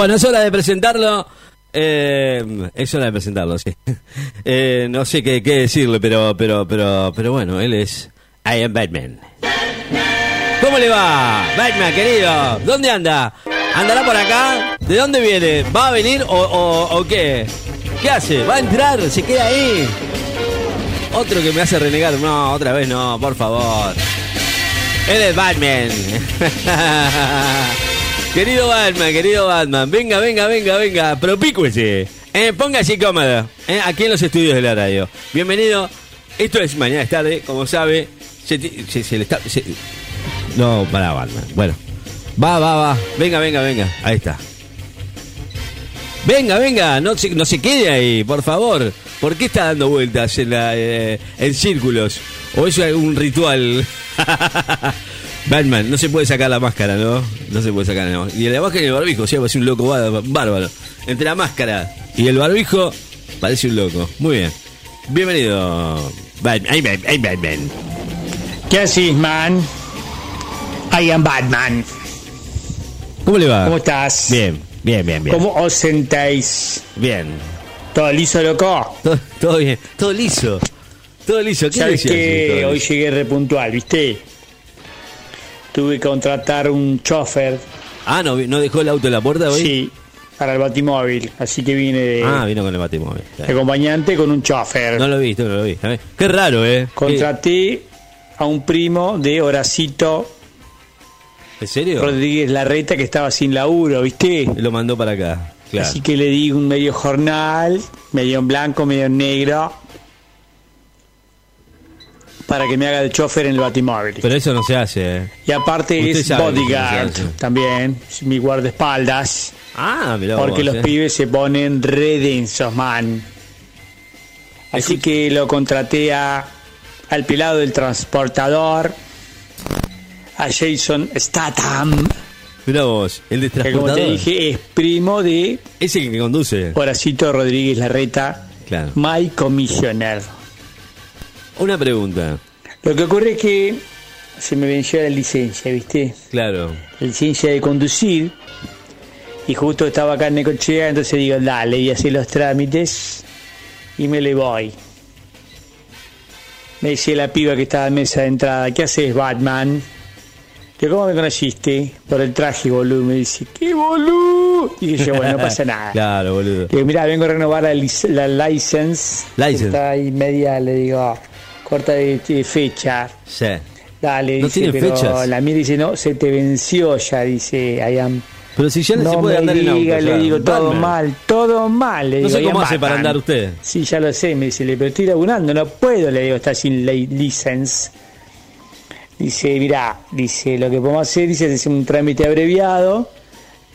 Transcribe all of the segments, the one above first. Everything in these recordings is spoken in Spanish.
Bueno, es hora de presentarlo. Eh, es hora de presentarlo, sí. Eh, no sé qué, decirle, pero, pero, pero, pero bueno, él es I am Batman. ¿Cómo le va, Batman, querido? ¿Dónde anda? ¿Andará por acá? ¿De dónde viene? ¿Va a venir o, o qué? ¿Qué hace? ¿Va a entrar? ¿Se queda ahí? Otro que me hace renegar. No, otra vez no, por favor. Él es Batman. querido Batman, querido Batman. Venga, venga, venga, venga. Propícuese. Eh, póngase cómodo. Eh, aquí en los estudios de la radio. Bienvenido. Esto es Mañana es tarde, como sabe. Se, le está. No, para Batman. Bueno. Va, va, va. Venga, venga, venga. Ahí está. Venga, venga, no se, no se quede ahí, por favor. ¿Por qué está dando vueltas en, eh, en círculos? ¿O eso es un ritual? Batman, no se puede sacar la máscara, ¿no? No se puede sacar la máscara. Y la máscara y el barbijo, o sea, parece un loco bá- bárbaro. Entre la máscara y el barbijo, parece un loco. Muy bien. Bienvenido, Batman. Ay, Bat- ay, Batman. ¿Qué haces, man? I am Batman. ¿Cómo le va? ¿Cómo estás? Bien, bien, bien, bien. ¿Cómo os sentáis? Bien. ¿Todo liso, loco? Todo, todo bien. Todo liso. Todo liso. ¿Qué ¿Sabes que hoy llegué repuntual, viste? Tuve que contratar un chofer, Ah, ¿no, ¿no dejó el auto en la puerta hoy? sí, para el batimóvil. Así que vine de, Ah, vino con el batimóvil. de acompañante con un chofer. No lo vi, no lo vi. A ver, Qué raro, ¿eh? Contraté a un primo de Horacito ¿En serio? Rodríguez Larreta que estaba sin laburo, ¿viste? Lo mandó para acá. Claro. Así que le di un medio jornal, medio en blanco, medio en negro, para que me haga de chofer en el batimóvil. Pero eso no se hace, ¿eh? y aparte es bodyguard no también, es mi guardaespaldas, Ah, mirá porque vos, los ¿eh? pibes se ponen re densos, man. Así que lo contraté a, al pelado del transportador, a Jason Statham, Mirá vos, el de que como transportador. te dije es primo de Ese que conduce. Horacito Rodríguez Larreta, Claro. My Commissioner. Una pregunta. Lo que ocurre es que se me venció la licencia, ¿viste? Claro. La licencia de conducir. Y justo estaba acá en Necochea, entonces digo, dale, y así los trámites y me le voy. Me decía la piba que estaba en mesa de entrada, ¿qué haces, Batman? Digo, ¿cómo me conociste? Por el traje, boludo. Me dice, ¿qué boludo? Y yo, bueno, no pasa nada. Claro, boludo. Digo, mira, vengo a renovar la, lic- la license. License. Está ahí media, le digo, corta de, de fecha. Sí. Dale, ¿No dice, tiene pero fechas? la mía dice, no, se te venció ya, dice, I am. Pero si ya no, se puede me andar en auto. diga, le digo, todo Batman. mal, todo mal. Le No digo, sé "I cómo hace para Batman". andar usted. Sí, ya lo sé, me dice, "le- pero estoy laburando, no puedo, le digo, está sin la license. Dice, mira, dice, lo que podemos hacer, dice, es un trámite abreviado,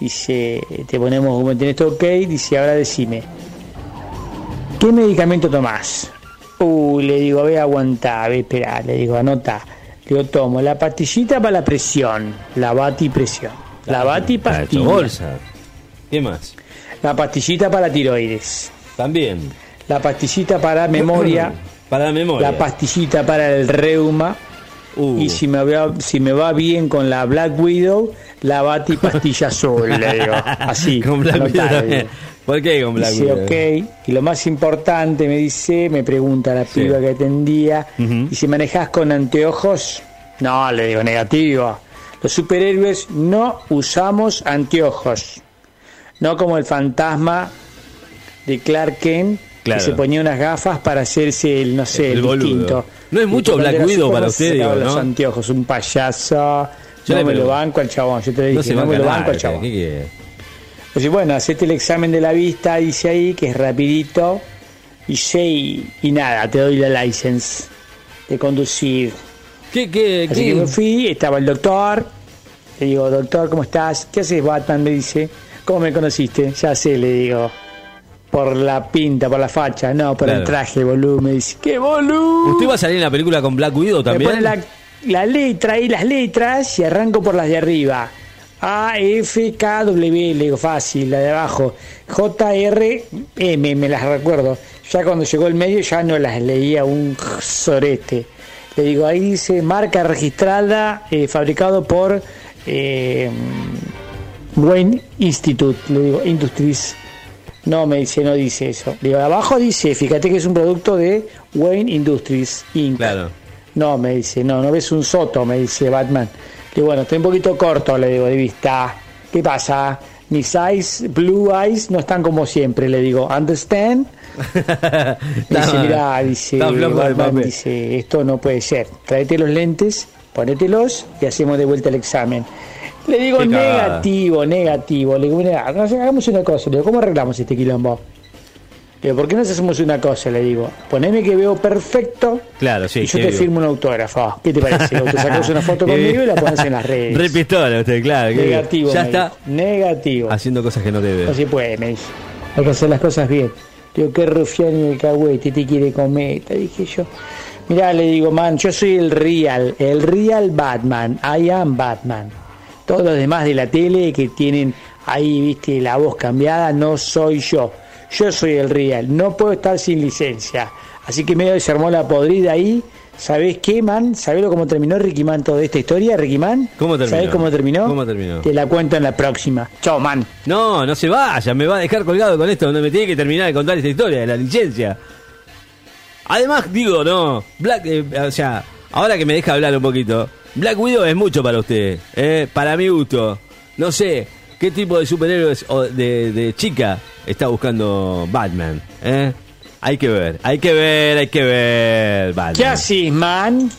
dice, te ponemos como tenés todo ok, dice, ahora decime, ¿qué medicamento tomás? Uy, le digo, ve, aguantá, ve, espera, le digo, anota. Le digo, tomo la pastillita para la presión, la bati presión, la bati pastilla, bolsa. ¿Qué más? la pastillita para tiroides, También. la pastillita para memoria, Para la memoria. la pastillita para el reuma, Uh, y si me, va, si me va bien con la Black Widow, la bati pastilla azul, le digo, así, Con Black Widow. ¿Por qué con Black Dice, Widow? ok, y lo más importante me dice, me pregunta la Sí. piba que atendía, y si manejas con anteojos, no, le digo negativo. Los superhéroes no usamos anteojos, no como el fantasma de Clark Kent, Claro. que se ponía unas gafas para hacerse el, no sé, El distinto. No es mucho Black Widow para usted, digo, los ¿no? anteojos, un payaso. Yo no me lo banco al chabón, yo te lo dije, No no, me lo nada, banco al ¿qué chabón. quiere? Pues bueno, hacete el examen de la vista, dice ahí, que es rapidito. Y y, y nada, te doy la license de conducir. ¿Qué, qué, Así qué? que me fui, estaba el doctor. Le digo, doctor, ¿cómo estás? ¿Qué haces, Batman? Me dice, ¿cómo me conociste? Ya sé, le digo. Por la pinta, por la facha, no, por Claro. el traje, boludo. Me dice, ¿qué boludo? ¿Usted va a salir en la película con Black Widow Me también? pone la, la letra y las letras y arranco por las de arriba. A, F, K, W, le digo fácil, la de abajo. J, R, M, me las recuerdo. Ya cuando llegó el medio ya no las leía un sorete. Le digo, ahí dice marca registrada, eh, fabricado por eh, Wayne Institute, le digo, Industries. No, me dice, no dice eso. Le digo, abajo dice, fíjate que es un producto de Wayne Industries Inc. Claro. No, me dice, no, no ves un soto, me dice Batman. Le digo, bueno, estoy un poquito corto, le digo, de vista. ¿Qué pasa? Mis eyes, blue eyes, no están como siempre, le digo, ¿understand? Me dice, mira, dice, Batman, dice, esto no puede ser. Tráete los lentes, ponételos y hacemos de vuelta el examen. Le digo, Qué cagada. negativo, negativo. Le digo, mira, hagamos una cosa. Le digo, ¿cómo arreglamos este quilombo? Le digo, ¿por qué no hacemos una cosa? Le digo, poneme que veo perfecto Claro, sí. y yo te firmo un autógrafo. ¿Qué te parece? Te sacas una foto conmigo y la pones en las redes. Re pistola usted, claro. Negativo. Ya está dijo. Negativo. haciendo cosas que no debe. Se puede, me dice. Hay que hacer las cosas bien. Digo, qué rufián y el cagüete te quiere comer. Te dije yo. Mirá, le digo, man, yo soy el real, el real Batman. I am Batman. Todos los demás de la tele que tienen ahí, viste, la voz cambiada, no soy yo. Yo soy el real. No puedo estar sin licencia. Así que medio se armó la podrida ahí. ¿Sabés qué, man? ¿Sabés cómo terminó Ricky Man toda esta historia, Ricky Man? ¿Cómo terminó? ¿Sabés cómo terminó? ¿Cómo terminó? Te la cuento en la próxima. Chao, man. No, no se vaya, me va a dejar colgado con esto, no me tiene que terminar de contar esta historia de la licencia. Además, digo, no, Black, eh, o sea, ahora que me deja hablar un poquito, Black Widow es mucho para usted, eh, para mi gusto. No sé, ¿qué tipo de superhéroes o de, de chica está buscando Batman? Eh? Hay que ver, hay que ver, hay que ver, Batman. ¿Qué haces, man?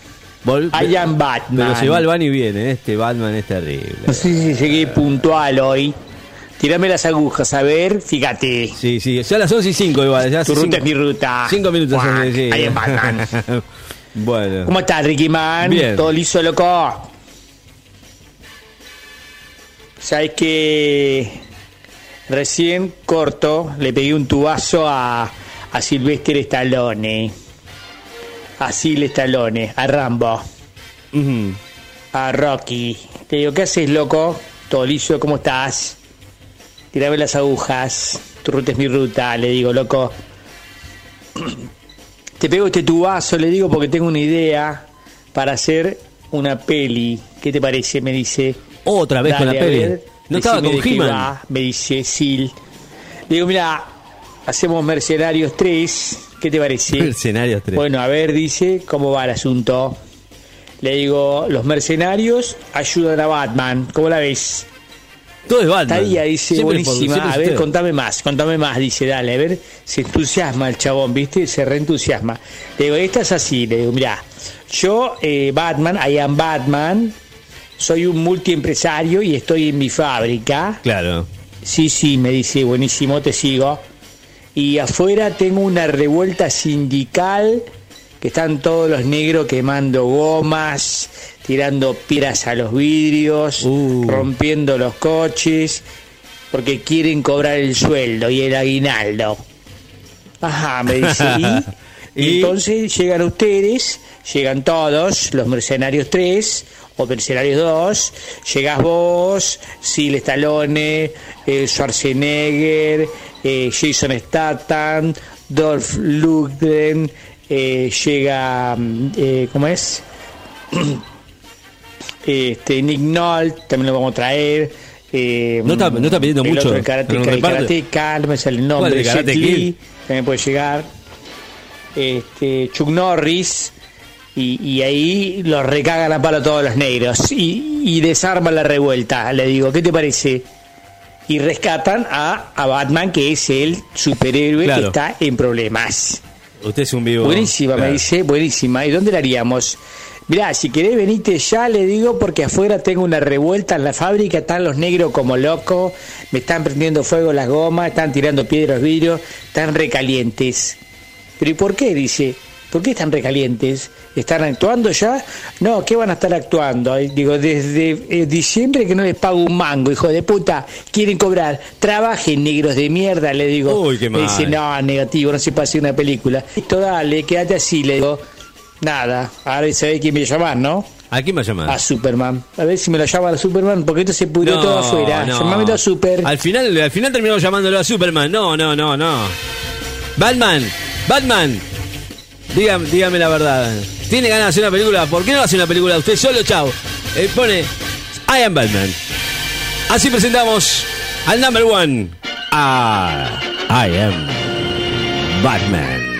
Vol- I am Batman. Pero se va el van y viene, este Batman es terrible. No sé si llegué puntual hoy. Tirame las agujas, a ver, fíjate. Sí, sí, ya las 11 y 5 igual. Ya Tu ruta cinco- es mi ruta. Cinco minutos. Cuac, sí. I am Batman. bueno. ¿Cómo estás, Ricky Man? Bien. ¿Todo liso, loco? Sabes que recién corto le pegué un tubazo a, a Sylvester Stallone. A Sil Stallone, a Rambo. A Rocky. Te digo, ¿qué haces, loco? Todo liso, ¿cómo estás? Tirame las agujas. Tu ruta es mi ruta, le digo, loco. Te pego este tubazo, le digo, porque tengo una idea para hacer una peli. ¿Qué te parece? Me dice. Otra vez con la peli. ver, no estaba con He-Man. Me dice Sil. Le digo, mira, hacemos Mercenarios 3. ¿Qué te parece? Mercenarios 3. Bueno, a ver, dice, ¿cómo va el asunto? Le digo, los mercenarios ayudan a Batman. ¿Cómo la ves? Todo es Batman. Estaría, dice, Siempre buenísima. A ver, usted. contame más, contame más, dice, dale, a ver, se entusiasma el chabón, ¿viste? Se reentusiasma. Le digo, esta es así, le digo, mira, yo, eh, Batman, I am Batman, soy un multiempresario y estoy en mi fábrica. Claro. Sí, sí, me dice, buenísimo, te sigo. Y afuera tengo una revuelta sindical que están todos los negros quemando gomas, tirando piedras a los vidrios, Uh. rompiendo los coches, porque quieren cobrar el sueldo y el aguinaldo. Ajá, me dice. ¿y? Entonces llegan ustedes, llegan todos, los mercenarios 3 o mercenarios 2, llegas vos, Sil Stallone, eh, Schwarzenegger, eh, Jason Statham, Dolph Lundgren, eh, llega, mm, ¿cómo es? este Nick Nolte, también lo vamos a traer. eh, No está- no está pidiendo el mucho otro, el karateka, en el karateka, no me sale el ¿Cuál, nombre, el Karate Kid? también puede llegar. Este, Chuck Norris. Y, y ahí los recagan a palo todos los negros y, y desarman la revuelta. Le digo, ¿qué te parece? Y rescatan a, a Batman, que es el superhéroe Claro. que está en problemas. Usted es un vivo. Buenísima, Claro. me dice, buenísima. ¿Y dónde la haríamos? Mirá, si querés venite ya, le digo, porque afuera tengo una revuelta en la fábrica, están los negros como locos, me están prendiendo fuego las gomas, están tirando piedras, vidrios, están recalientes. ¿Pero y por qué? Dice, ¿por qué están recalientes? ¿Están actuando ya? No, ¿qué van a estar actuando? Digo, desde eh, diciembre que no les pago un mango, hijo de puta, quieren cobrar, trabajen negros de mierda, le digo. Uy, qué Me dice, no, negativo, no se puede hacer una película. Listo, dale, quédate así, le digo. Nada, ahora sabés quién me llamar, ¿no? ¿A quién va a llamar? A Superman. A ver si me lo llama a Superman, porque esto se pudrió todo afuera. no. Llamámelo a Super. Al final, al final terminamos llamándolo a Superman. No, no, no, no. Batman, Batman. Dígame, dígame la verdad. ¿Tiene ganas de hacer una película? ¿Por qué no hace una película usted solo, chao? Eh, pone I am Batman. Así presentamos al number one, a I am Batman.